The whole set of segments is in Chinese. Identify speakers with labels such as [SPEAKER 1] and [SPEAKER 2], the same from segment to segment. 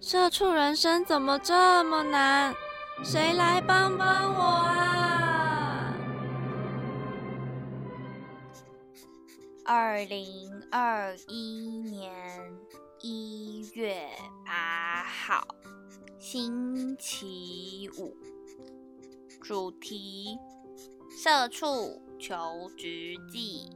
[SPEAKER 1] 社畜人生怎么这么难？谁来帮帮我啊！
[SPEAKER 2] 二零二一年一月八号，星期五，主题：社畜求职记。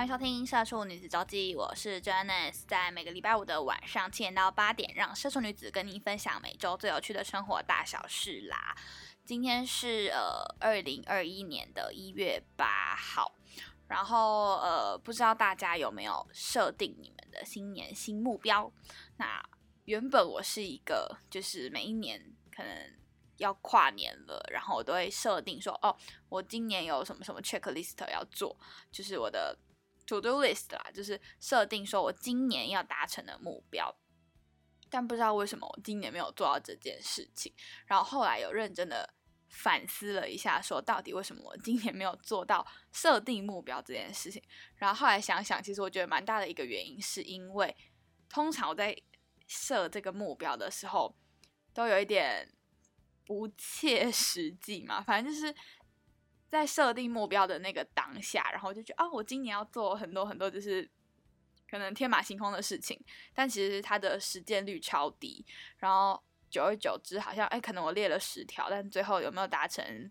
[SPEAKER 2] 欢迎收听《社畜女子周记》，我是 Janice，在每个礼拜五的晚上七点到八点，让社畜女子跟您分享每周最有趣的生活大小事啦。今天是呃二零二一年的一月八号，然后呃不知道大家有没有设定你们的新年新目标？那原本我是一个，就是每一年可能要跨年了，然后我都会设定说，哦，我今年有什么什么 checklist 要做，就是我的。To do list 啦，就是设定说我今年要达成的目标，但不知道为什么我今年没有做到这件事情。然后后来有认真的反思了一下，说到底为什么我今年没有做到设定目标这件事情。然后后来想想，其实我觉得蛮大的一个原因，是因为通常我在设这个目标的时候，都有一点不切实际嘛，反正就是。在设定目标的那个当下，然后就觉得啊，我今年要做很多很多，就是可能天马行空的事情，但其实它的实践率超低。然后久而久之，好像哎，可能我列了十条，但最后有没有达成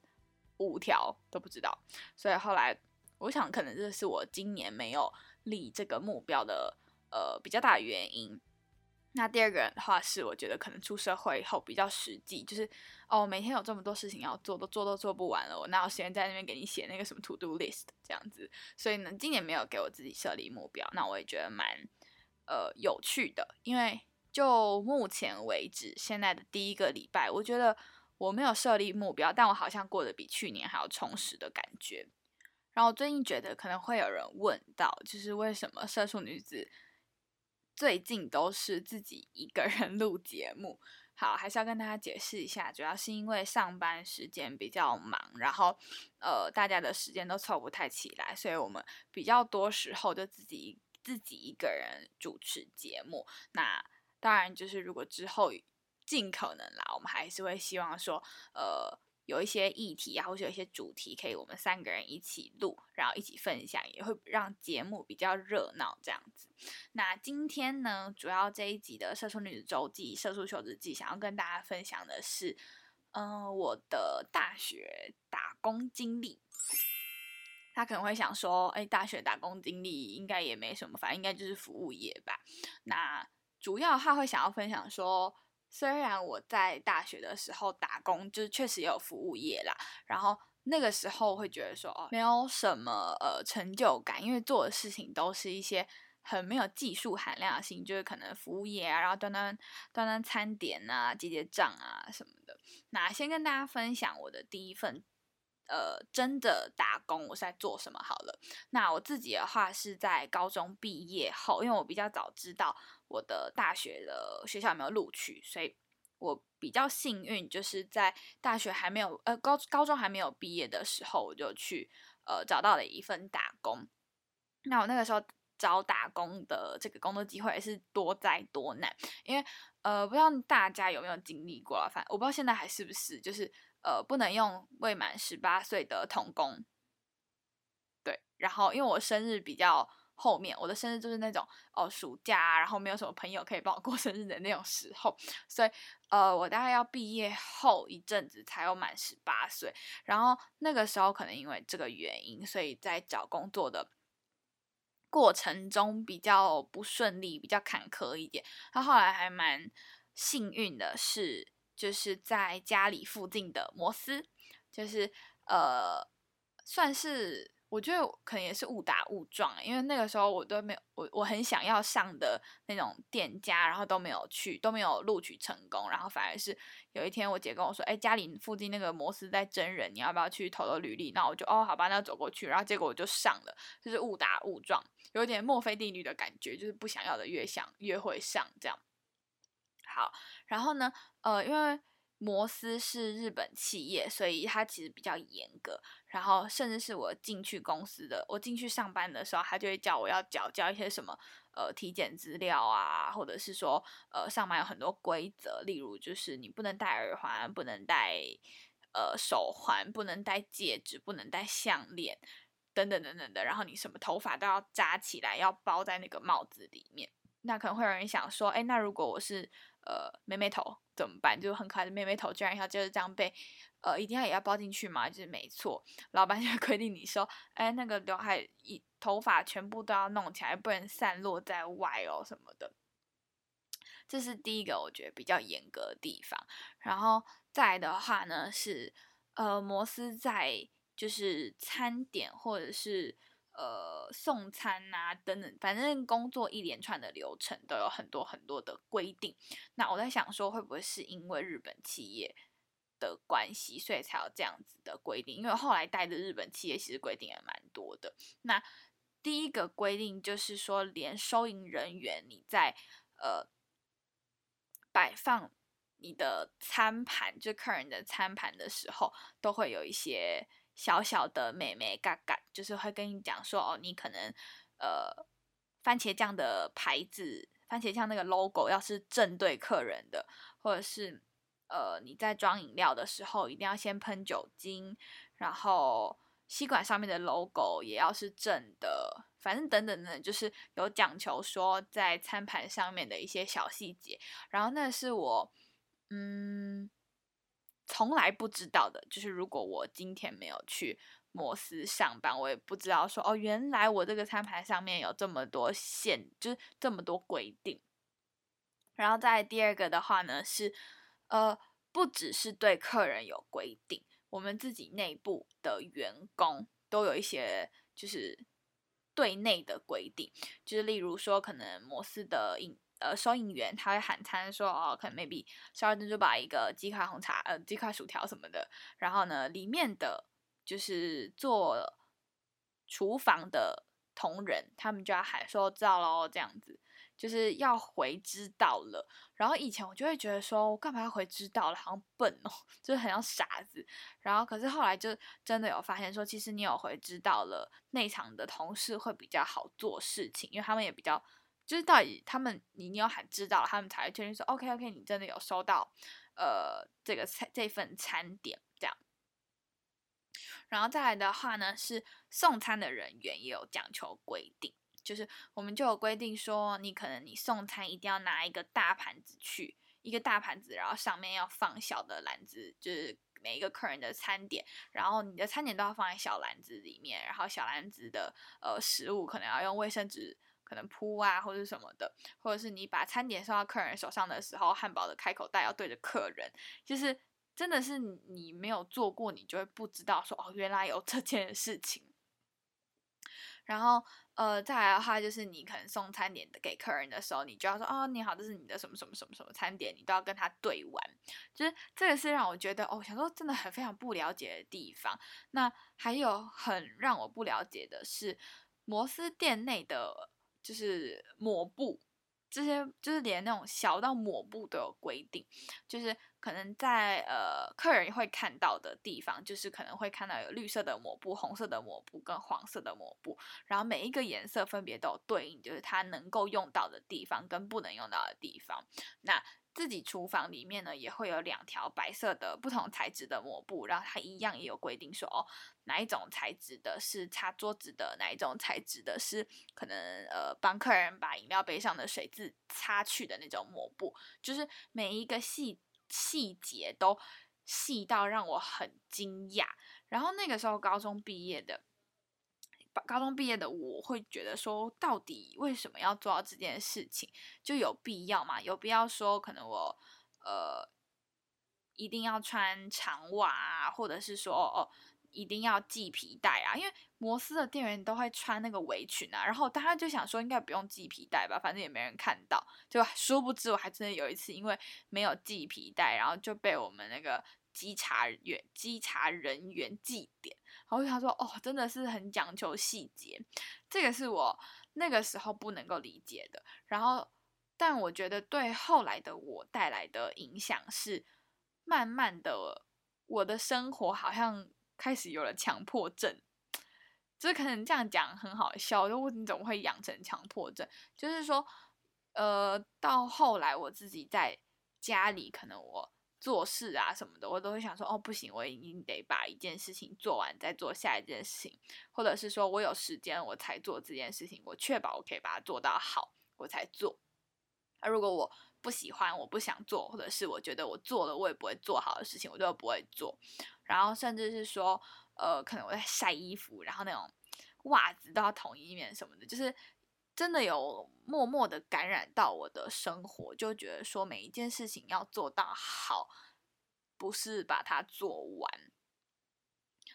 [SPEAKER 2] 五条都不知道。所以后来我想，可能这是我今年没有立这个目标的呃比较大的原因。那第二个的话是，我觉得可能出社会后比较实际，就是哦，每天有这么多事情要做，都做都做不完了，我哪有时间在那边给你写那个什么 to do list 这样子？所以呢，今年没有给我自己设立目标，那我也觉得蛮呃有趣的，因为就目前为止，现在的第一个礼拜，我觉得我没有设立目标，但我好像过得比去年还要充实的感觉。然后最近觉得可能会有人问到，就是为什么社畜女子？最近都是自己一个人录节目，好，还是要跟大家解释一下，主要是因为上班时间比较忙，然后呃，大家的时间都凑不太起来，所以我们比较多时候就自己自己一个人主持节目。那当然就是如果之后尽可能啦，我们还是会希望说，呃。有一些议题啊，或者有一些主题，可以我们三个人一起录，然后一起分享，也会让节目比较热闹这样子。那今天呢，主要这一集的《社畜女子周记》《社畜求职记》，想要跟大家分享的是，嗯，我的大学打工经历。他可能会想说，哎，大学打工经历应该也没什么，反正应该就是服务业吧。那主要他会想要分享说。虽然我在大学的时候打工，就是确实也有服务业啦，然后那个时候会觉得说，哦，没有什么呃成就感，因为做的事情都是一些很没有技术含量的事情，就是可能服务业啊，然后端端端端餐点啊，结结账啊什么的。那先跟大家分享我的第一份。呃，真的打工我是在做什么好了？那我自己的话是在高中毕业后，因为我比较早知道我的大学的学校有没有录取，所以我比较幸运，就是在大学还没有呃高高中还没有毕业的时候，我就去呃找到了一份打工。那我那个时候找打工的这个工作机会是多灾多难，因为呃不知道大家有没有经历过啊？反正我不知道现在还是不是，就是。呃，不能用未满十八岁的童工，对。然后，因为我生日比较后面，我的生日就是那种哦，暑假，然后没有什么朋友可以帮我过 生日的那种时候，所以呃，我大概要毕业后一阵子才有满十八岁。然后那个时候可能因为这个原因，所以在找工作的过程中比较不顺利，比较坎坷一点。他后来还蛮幸运的是。就是在家里附近的摩斯，就是呃，算是我觉得可能也是误打误撞、因为那个时候我都没有，我我很想要上的那种店家，然后都没有去，都没有录取成功，然后反而是有一天我姐跟我说，哎、家里附近那个摩斯在真人，你要不要去投投履历？那我就哦，好吧，那走过去，然后结果我就上了，就是误打误撞，有点墨菲定律的感觉，就是不想要的越想越会上这样。好，然后呢，呃，因为摩斯是日本企业，所以它其实比较严格。然后甚至是我进去公司的，我进去上班的时候，他就会叫我要缴交一些什么呃体检资料啊，或者是说呃上班有很多规则，例如就是你不能戴耳环，不能戴呃手环，不能戴戒指，不能戴项链。等等等等的，然后你什么头发都要扎起来，要包在那个帽子里面。那可能会有人想说，哎，那如果我是呃妹妹头怎么办？就很可爱的妹妹头，居然要就是这样被呃一定要也要包进去吗？就是没错，老板就规定你说，哎，那个刘海一头发全部都要弄起来，不能散落在外哦什么的。这是第一个我觉得比较严格的地方。然后再的话呢是，呃，摩斯在就是餐点或者是呃送餐啊等等，反正工作一连串的流程都有很多很多的规定。那我在想说，会不会是因为日本企业的关系，所以才有这样子的规定？因为后来带的日本企业其实规定也蛮多的。那第一个规定就是说，连收银人员你在呃摆放你的餐盘，就客人的餐盘的时候，都会有一些小小的美眉嘎嘎，就是会跟你讲说，哦，你可能呃番茄酱的牌子，番茄酱那个 logo 要是正对客人的，或者是呃你在装饮料的时候，一定要先喷酒精，然后吸管上面的 logo 也要是正的，反正等等等，就是有讲求说在餐盘上面的一些小细节，然后那是我嗯从来不知道的，就是如果我今天没有去摩斯上班，我也不知道说哦，原来我这个餐盘上面有这么多限，就是这么多规定。然后再第二个的话呢是，呃，不只是对客人有规定。我们自己内部的员工都有一些就是对内的规定，就是例如说，可能摩斯的饮呃收银员他会喊餐说哦，可能 maybe 十二珍珠把一个鸡块红茶呃鸡块薯条什么的，然后呢里面的就是做厨房的同仁，他们就要喊说知道喽这样子。就是要回知道了，然后以前我就会觉得说，我干嘛要回知道了，好像笨哦，就是很像傻子。然后可是后来就真的有发现说，其实你有回知道了，内场的同事会比较好做事情，因为他们也比较，就是到底他们你你有喊知道，他们才会确定说，OK OK，你真的有收到呃这个餐这份餐点这样。然后再来的话呢，是送餐的人员也有讲求规定。就是我们就有规定说，你可能你送餐一定要拿一个大盘子去，一个大盘子，然后上面要放小的篮子，就是每一个客人的餐点，然后你的餐点都要放在小篮子里面，然后小篮子的呃食物可能要用卫生纸可能铺啊或者什么的，或者是你把餐点送到客人手上的时候，汉堡的开口袋要对着客人，就是真的是你没有做过，你就会不知道说哦，原来有这件事情。然后，呃，再来的话就是你可能送餐点给客人的时候，你就要说哦，你好，这是你的什么什么什么什么餐点，你都要跟他对完。就是这个是让我觉得哦，想说真的很非常不了解的地方。那还有很让我不了解的是，摩斯店内的就是抹布，这些就是连那种小到抹布都有规定，就是可能在呃客人会看到的地方，就是可能会看到有绿色的抹布、红色的抹布跟黄色的抹布，然后每一个颜色分别都有对应，就是它能够用到的地方跟不能用到的地方。那自己厨房里面呢，也会有两条白色的不同材质的抹布，然后它一样也有规定说，哦，哪一种材质的是擦桌子的，哪一种材质的是可能呃帮客人把饮料杯上的水渍擦去的那种抹布，就是每一个细细节都细到让我很惊讶。然后那个时候高中毕业的。高中毕业的我会觉得说，到底为什么要做到这件事情？就有必要吗？有必要说，可能我呃一定要穿长袜啊，或者是说哦，一定要系皮带啊，因为摩斯的店员都会穿那个围裙啊，然后大家就想说应该不用系皮带吧，反正也没人看到，就殊不知我还真的有一次因为没有系皮带，然后就被我们那个稽查员稽查人员记点，然后他说哦，真的是很讲究细节，这个是我那个时候不能够理解的，然后但我觉得对后来的我带来的影响是，慢慢的我的生活好像。开始有了强迫症，就是可能这样讲很好笑，就你怎么会养成强迫症？就是说，呃，到后来我自己在家里，可能我做事啊什么的，我都会想说，哦，不行，我一定得把一件事情做完，再做下一件事情，或者是说我有时间我才做这件事情，我确保我可以把它做到好，我才做。那如果我不喜欢，我不想做，或者是我觉得我做了我也不会做好的事情，我就不会做。然后甚至是说，呃，可能我在晒衣服，然后那种袜子都要统一面什么的，就是真的有默默的感染到我的生活，就觉得说每一件事情要做到好，不是把它做完。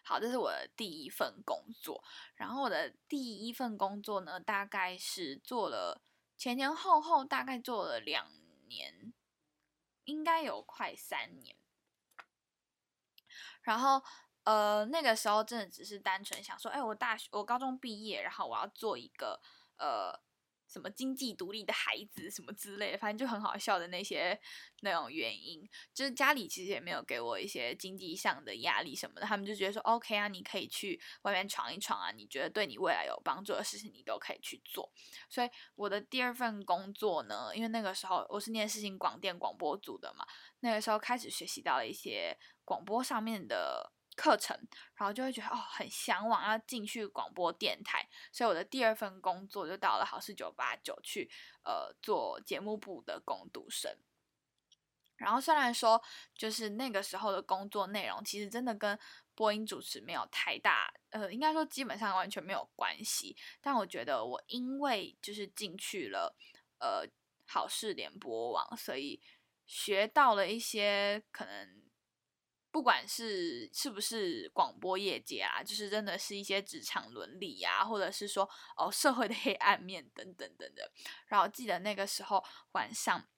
[SPEAKER 2] 好，这是我的第一份工作。然后我的第一份工作呢，大概是做了前前后后大概做了两年，应该有快三年。然后，呃，那个时候真的只是单纯想说，哎，我大学我高中毕业，然后我要做一个呃什么经济独立的孩子什么之类的，反正就很好笑的那些那种原因。就是家里其实也没有给我一些经济上的压力什么的，他们就觉得说，OK 啊，你可以去外面闯一闯啊，你觉得对你未来有帮助的事情，你都可以去做。所以我的第二份工作呢，因为那个时候我是念事情广电广播组的嘛，那个时候开始学习到了一些。广播上面的课程，然后就会觉得哦，很向往要进去广播电台，所以我的第二份工作就到了好事九八九去，呃，做节目部的工读生。然后虽然说，就是那个时候的工作内容其实真的跟播音主持没有太大，呃，应该说基本上完全没有关系。但我觉得我因为就是进去了，呃，好事联播网，所以学到了一些可能。不管是是不是广播业界啊，就是真的是一些职场伦理啊，或者是说哦社会的黑暗面等等等等。然后记得那个时候晚上，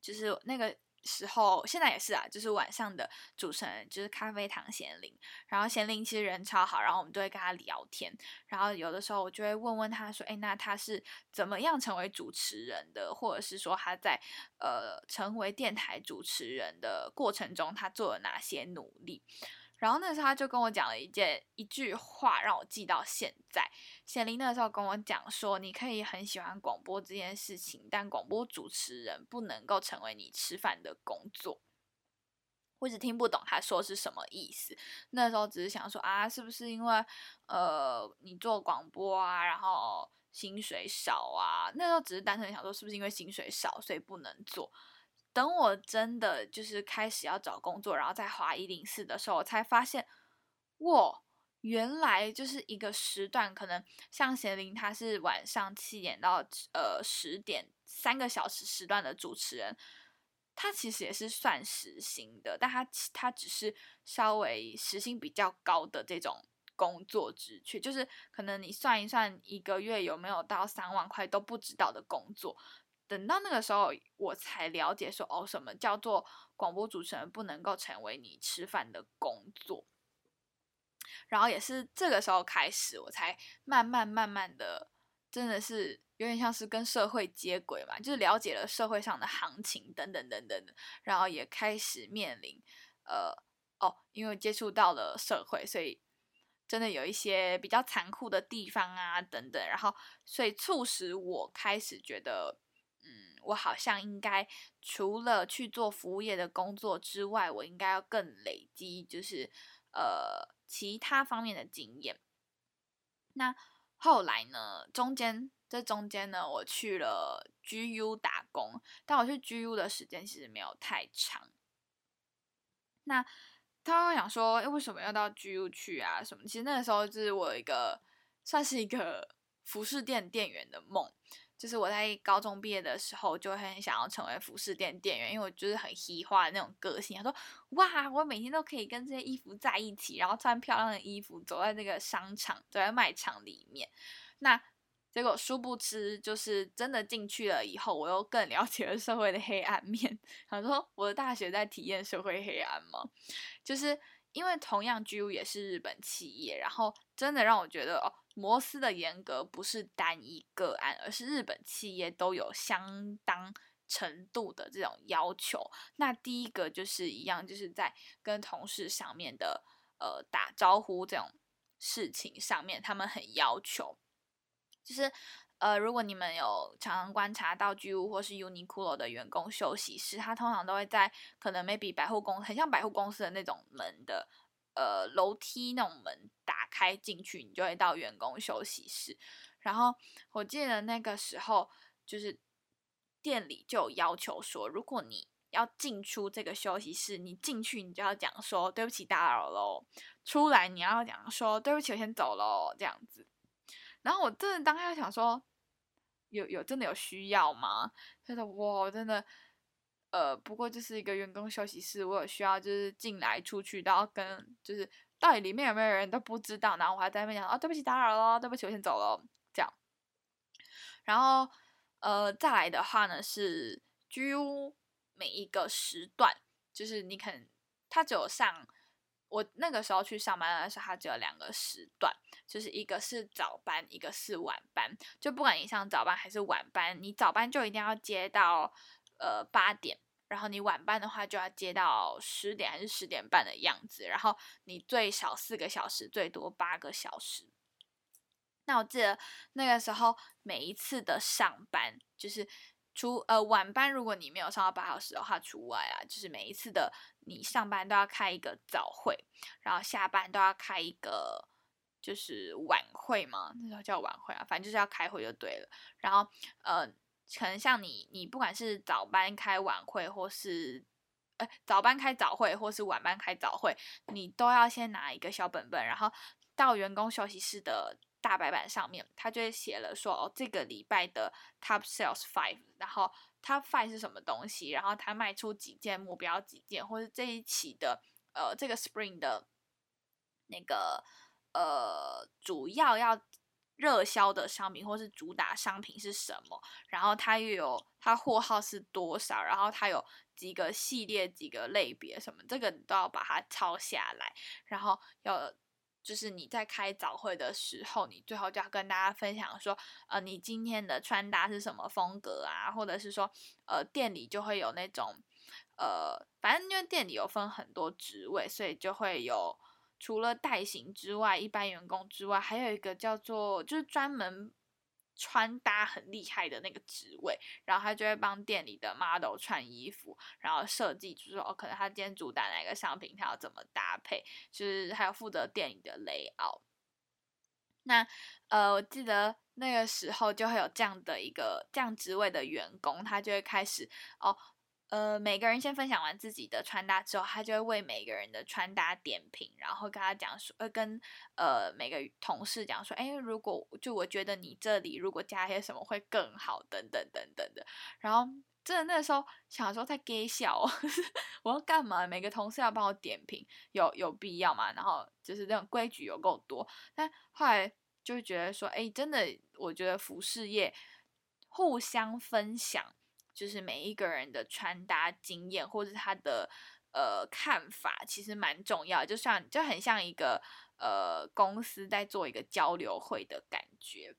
[SPEAKER 2] 就是那个。时候，现在也是啊，就是晚上的主持人就是咖啡糖贤玲，然后贤玲其实人超好，然后我们都会跟他聊天，然后有的时候我就会问问他说，哎，那他是怎么样成为主持人的，或者是说他在呃成为电台主持人的过程中，他做了哪些努力？然后那时候他就跟我讲了一件一句话，让我记到现在。显灵那时候跟我讲说，你可以很喜欢广播这件事情，但广播主持人不能够成为你吃饭的工作。我一直听不懂他说是什么意思。那时候只是想说啊，是不是因为呃你做广播啊，然后薪水少啊？那时候只是单纯想说，是不是因为薪水少，所以不能做？等我真的就是开始要找工作，然后再划一零四的时候，我才发现，哇，原来就是一个时段，可能像贤玲，他是晚上七点到呃十点三个小时时段的主持人，他其实也是算时薪的，但他他只是稍微时薪比较高的这种工作职缺，就是可能你算一算一个月有没有到三万块都不知道的工作。等到那个时候，我才了解说，哦，什么叫做广播主持人不能够成为你吃饭的工作。然后也是这个时候开始，我才慢慢慢慢的，真的是有点像是跟社会接轨嘛，就是了解了社会上的行情等等等等的，然后也开始面临，呃，哦，因为接触到了社会，所以真的有一些比较残酷的地方啊，等等，然后所以促使我开始觉得。我好像应该除了去做服务业的工作之外，我应该要更累积，就是呃其他方面的经验。那后来呢？中间这中间呢，我去了 GU 打工，但我去 GU 的时间其实没有太长。那他会想说，哎，为什么要到 GU 去啊？什么？其实那个时候就是我一个算是一个服饰店店员的梦。就是我在高中毕业的时候，就很想要成为服饰店店员，因为我就是很嘻化的那种个性。他说：“哇，我每天都可以跟这些衣服在一起，然后穿漂亮的衣服，走在那个商场，走在卖场里面。”那结果殊不知，就是真的进去了以后，我又更了解了社会的黑暗面。他说：“我的大学在体验社会黑暗吗？”就是因为同样 GU 也是日本企业，然后真的让我觉得哦。摩斯的严格不是单一个案，而是日本企业都有相当程度的这种要求。那第一个就是一样，就是在跟同事上面的呃打招呼这种事情上面，他们很要求。就是呃，如果你们有常常观察到居屋或是 Uniqlo 的员工休息室，他通常都会在可能 maybe 百货公很像百货公司的那种门的。呃，楼梯那种门打开进去，你就会到员工休息室。然后我记得那个时候，就是店里就有要求说，如果你要进出这个休息室，你进去你就要讲说对不起打扰喽，出来你要讲说对不起我先走喽这样子。然后我真的当下想说，有有真的有需要吗？觉得哇，真的。呃，不过就是一个员工休息室，我有需要就是进来出去然后跟，就是到底里面有没有人都不知道，然后我还在那边讲哦，对不起打扰了，对不起我先走了这样。然后呃再来的话呢是居屋每一个时段，就是你可能他只有上我那个时候去上班的时候，他只有两个时段，就是一个是早班，一个是晚班。就不管你上早班还是晚班，你早班就一定要接到呃八点。然后你晚班的话就要接到十点还是十点半的样子，然后你最少四个小时，最多八个小时。那我记得那个时候每一次的上班，就是除呃晚班，如果你没有上到八小时的话除外啊，就是每一次的你上班都要开一个早会，然后下班都要开一个就是晚会嘛，那时候叫晚会啊，反正就是要开会就对了。然后呃。可能像你，你不管是早班开晚会，或是，呃，早班开早会，或是晚班开早会，你都要先拿一个小本本，然后到员工休息室的大白板上面，他就会写了说，哦，这个礼拜的 top sales five，然后 top five 是什么东西，然后他卖出几件目标几件，或是这一期的，呃，这个 spring 的那个，呃，主要要。热销的商品或是主打商品是什么？然后它又有它货号是多少？然后它有几个系列、几个类别什么？这个你都要把它抄下来。然后要就是你在开早会的时候，你最后就要跟大家分享说，呃，你今天的穿搭是什么风格啊？或者是说，呃，店里就会有那种，呃，反正因为店里有分很多职位，所以就会有。除了代行之外，一般员工之外，还有一个叫做就是专门穿搭很厉害的那个职位，然后他就会帮店里的 model 穿衣服，然后设计，就是说哦，可能他今天主打哪个商品，他要怎么搭配，就是还有负责店里的 layout。那呃，我记得那个时候就会有这样的一个这样职位的员工，他就会开始哦。呃，每个人先分享完自己的穿搭之后，他就会为每个人的穿搭点评，然后跟他讲说，呃，跟呃每个同事讲说，哎，如果就我觉得你这里如果加些什么会更好，等等等等的。然后真的那时候想说在给笑，哦我要干嘛？每个同事要帮我点评，有有必要吗？然后就是那种规矩有够多。但后来就会觉得说，哎，真的，我觉得服饰业互相分享。就是每一个人的穿搭经验或者他的呃看法，其实蛮重要，就像就很像一个呃公司在做一个交流会的感觉。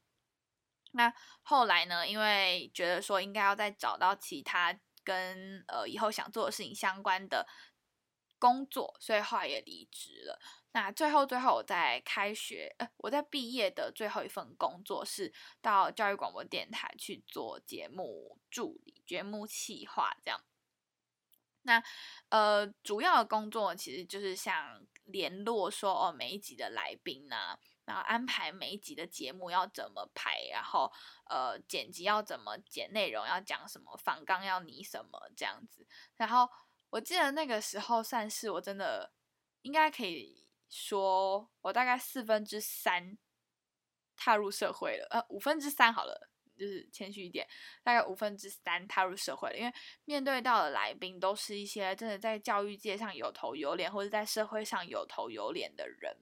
[SPEAKER 2] 那后来呢，因为觉得说应该要再找到其他跟呃以后想做的事情相关的工作，所以后来也离职了。那最后，最后我在开学，呃，我在毕业的最后一份工作是到教育广播电台去做节目助理、节目企划这样。那呃，主要的工作其实就是像联络说哦，每一集的来宾呐，然后安排每一集的节目要怎么排，然后呃，剪辑要怎么剪内容，要讲什么，访纲要拟什么这样子。然后我记得那个时候算是我真的应该可以。说我大概四分之三踏入社会了，呃，五分之三好了，就是谦虚一点，大概五分之三踏入社会了。因为面对到的来宾都是一些真的在教育界上有头有脸，或者在社会上有头有脸的人。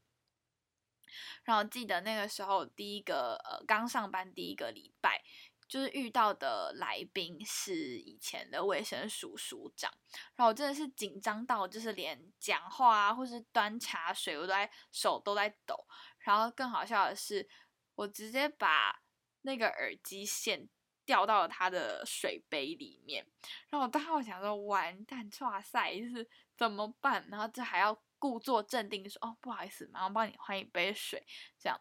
[SPEAKER 2] 然后记得那个时候，第一个呃刚上班第一个礼拜，就是遇到的来宾是以前的卫生署署长，然后我真的是紧张到就是连讲话啊，或是端茶水，我都在手都在抖。然后更好笑的是，我直接把那个耳机线掉到了他的水杯里面，然后我当时我想说完蛋，哇塞，就是怎么办？然后这还要。故作镇定说：“哦，不好意思，马上帮你换一杯水。”这样，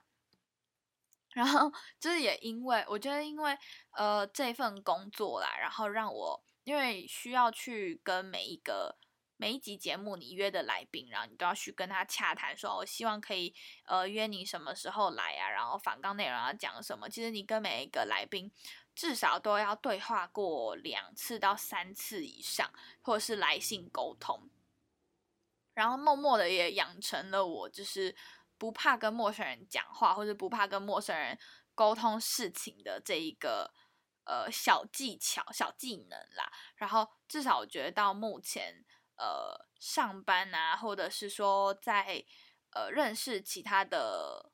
[SPEAKER 2] 然后就是也因为我觉得，因为呃这份工作啦，然后让我因为需要去跟每一个每一集节目你约的来宾，然后你都要去跟他洽谈，说我希望可以呃约你什么时候来啊，然后访纲内容要讲什么。其实你跟每一个来宾至少都要对话过两次到三次以上，或者是来信沟通。然后默默的也养成了我，就是不怕跟陌生人讲话，或者不怕跟陌生人沟通事情的这一个呃小技巧、小技能啦。然后至少我觉得到目前，呃，上班啊，或者是说在呃认识其他的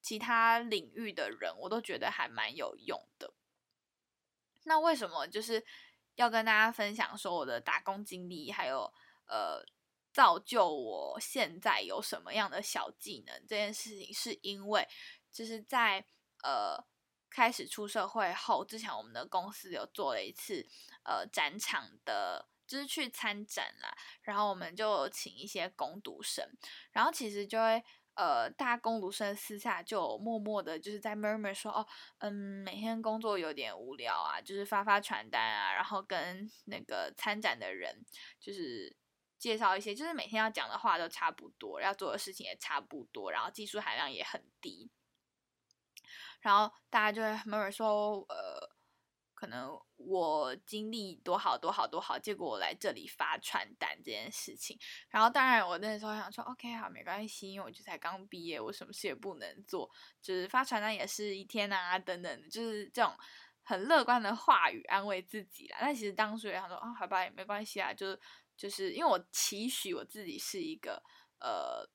[SPEAKER 2] 其他领域的人，我都觉得还蛮有用的。那为什么就是要跟大家分享说我的打工经历，还有呃？造就我现在有什么样的小技能这件事情，是因为就是在呃开始出社会后，之前我们的公司有做了一次呃展场的，就是去参展啦，然后我们就请一些攻读生，然后其实就会呃大家攻读生私下就默默的就是在 murmur 说哦，嗯，每天工作有点无聊啊，就是发发传单啊，然后跟那个参展的人就是。介绍一些，就是每天要讲的话都差不多，要做的事情也差不多，然后技术含量也很低，然后大家就会慢慢说，呃，可能我经历多好多好多好，结果我来这里发传单这件事情，然后当然我那时候想说，OK 好，没关系，因为我就才刚毕业，我什么事也不能做，就是发传单也是一天啊，等等，就是这种很乐观的话语安慰自己啦。但其实当时也想说，啊，好吧，也没关系啊，就是。就是因为我期许我自己是一个呃，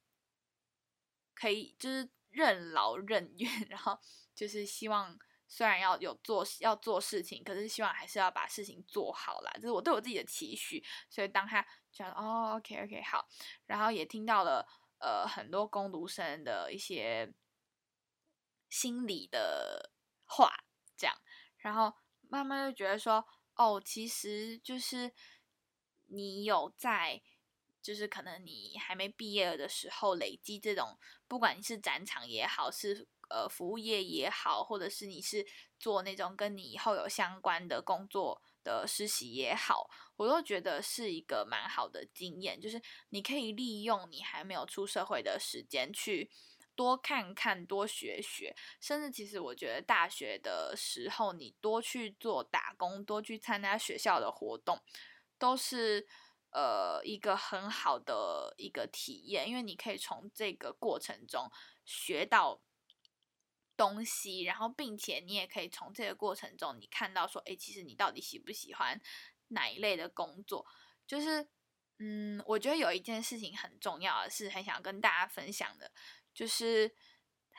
[SPEAKER 2] 可以就是任劳任怨，然后就是希望虽然要有做要做事情，可是希望还是要把事情做好啦。这是我对我自己的期许。所以当他讲哦，OK OK 好，然后也听到了呃很多攻读生的一些心理的话，这样，然后慢慢就觉得说哦，其实就是。你有在，就是可能你还没毕业的时候累积这种，不管你是展场也好，是呃服务业也好，或者是你是做那种跟你以后有相关的工作的实习也好，我都觉得是一个蛮好的经验。就是你可以利用你还没有出社会的时间去多看看、多学学，甚至其实我觉得大学的时候你多去做打工，多去参加学校的活动。都是呃一个很好的一个体验，因为你可以从这个过程中学到东西，然后并且你也可以从这个过程中你看到说，哎，其实你到底喜不喜欢哪一类的工作？就是嗯，我觉得有一件事情很重要是，很想跟大家分享的，就是。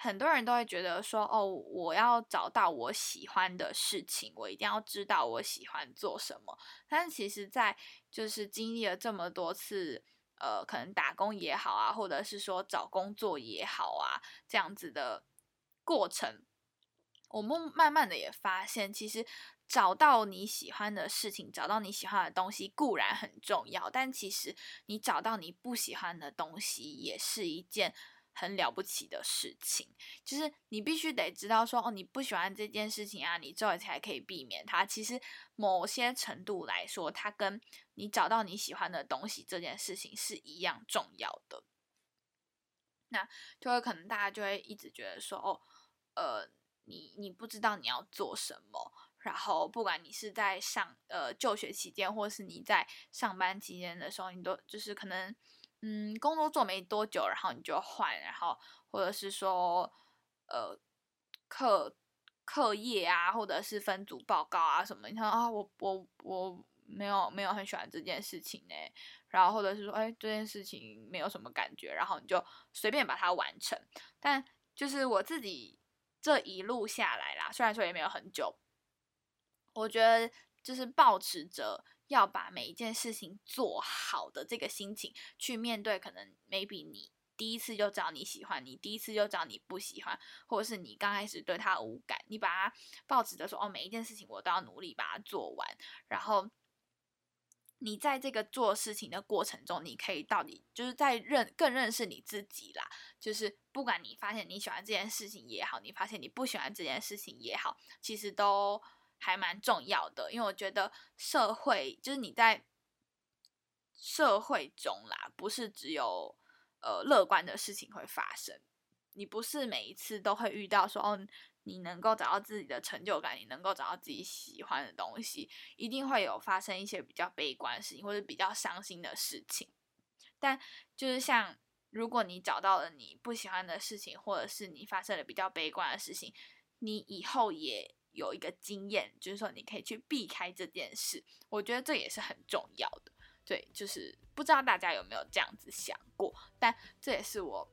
[SPEAKER 2] 很多人都会觉得说，哦，我要找到我喜欢的事情，我一定要知道我喜欢做什么。但其实，在就是经历了这么多次，呃，可能打工也好啊，或者是说找工作也好啊，这样子的过程，我们慢慢的也发现，其实找到你喜欢的事情，找到你喜欢的东西固然很重要，但其实你找到你不喜欢的东西，也是一件。很了不起的事情，就是你必须得知道说，哦，你不喜欢这件事情啊，你之后才可以避免它。其实某些程度来说，它跟你找到你喜欢的东西这件事情是一样重要的。那就会可能大家就会一直觉得说，哦，呃，你你不知道你要做什么，然后不管你是在上呃就学期间，或是你在上班期间的时候，你都就是可能。嗯，工作做没多久，然后你就换，然后或者是说，呃，课课业啊，或者是分组报告啊什么，你看啊，我我我没有没有很喜欢这件事情呢，然后或者是说，哎，这件事情没有什么感觉，然后你就随便把它完成。但就是我自己这一路下来啦，虽然说也没有很久，我觉得就是保持着要把每一件事情做好的这个心情去面对，可能 maybe 你。第一次就知道你喜欢，你第一次就知道你不喜欢，或者是你刚开始对他无感，你把它抱持的说哦，每一件事情我都要努力把它做完，然后你在这个做事情的过程中，你可以到底就是在认更认识你自己啦。就是不管你发现你喜欢这件事情也好，你发现你不喜欢这件事情也好，其实都还蛮重要的，因为我觉得社会就是你在社会中啦，不是只有。呃，乐观的事情会发生。你不是每一次都会遇到说哦，你能够找到自己的成就感，你能够找到自己喜欢的东西，一定会有发生一些比较悲观的事情或者比较伤心的事情。但就是像，如果你找到了你不喜欢的事情，或者是你发生了比较悲观的事情，你以后也有一个经验，就是说你可以去避开这件事。我觉得这也是很重要的。对，就是不知道大家有没有这样子想过，但这也是我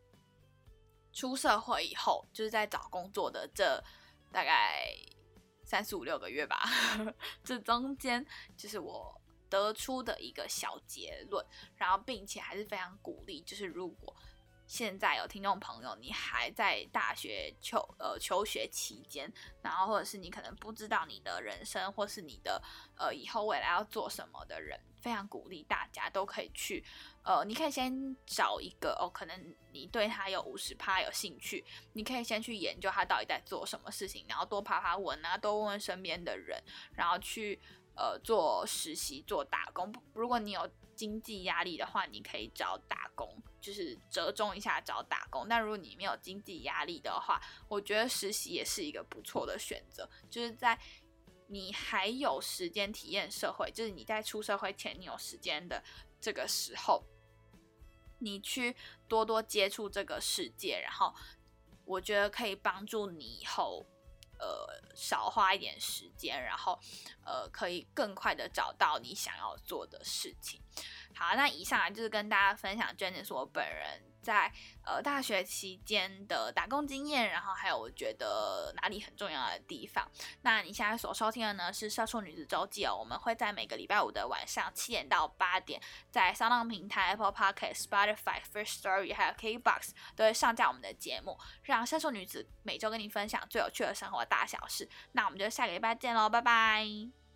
[SPEAKER 2] 出社会以后，就是在找工作的这大概三四五六个月吧，这中间就是我得出的一个小结论，然后并且还是非常鼓励，就是如果。现在有听众朋友，你还在大学求呃求学期间，然后或者是你可能不知道你的人生，或是你的呃以后未来要做什么的人，非常鼓励大家都可以去呃，你可以先找一个哦，可能你对他有五十趴有兴趣，你可以先去研究他到底在做什么事情，然后多爬爬文啊，多问问身边的人，然后去呃做实习做打工。如果你有经济压力的话，你可以找打工。就是折中一下找打工，但如果你没有经济压力的话，我觉得实习也是一个不错的选择。就是在你还有时间体验社会，就是你在出社会前你有时间的这个时候，你去多多接触这个世界，然后我觉得可以帮助你以后呃少花一点时间，然后呃可以更快的找到你想要做的事情。好，那以上就是跟大家分享真的是我本人在呃大学期间的打工经验，然后还有我觉得哪里很重要的地方。那你现在所收听的呢是《社畜女子周记》哦，我们会在每个礼拜五的晚上七点到八点，在商浪平台、Apple Podcast、Spotify、First Story 还有 KBox 都会上架我们的节目，让社畜女子每周跟你分享最有趣的生活大小事。那我们就下个礼拜见喽，拜拜。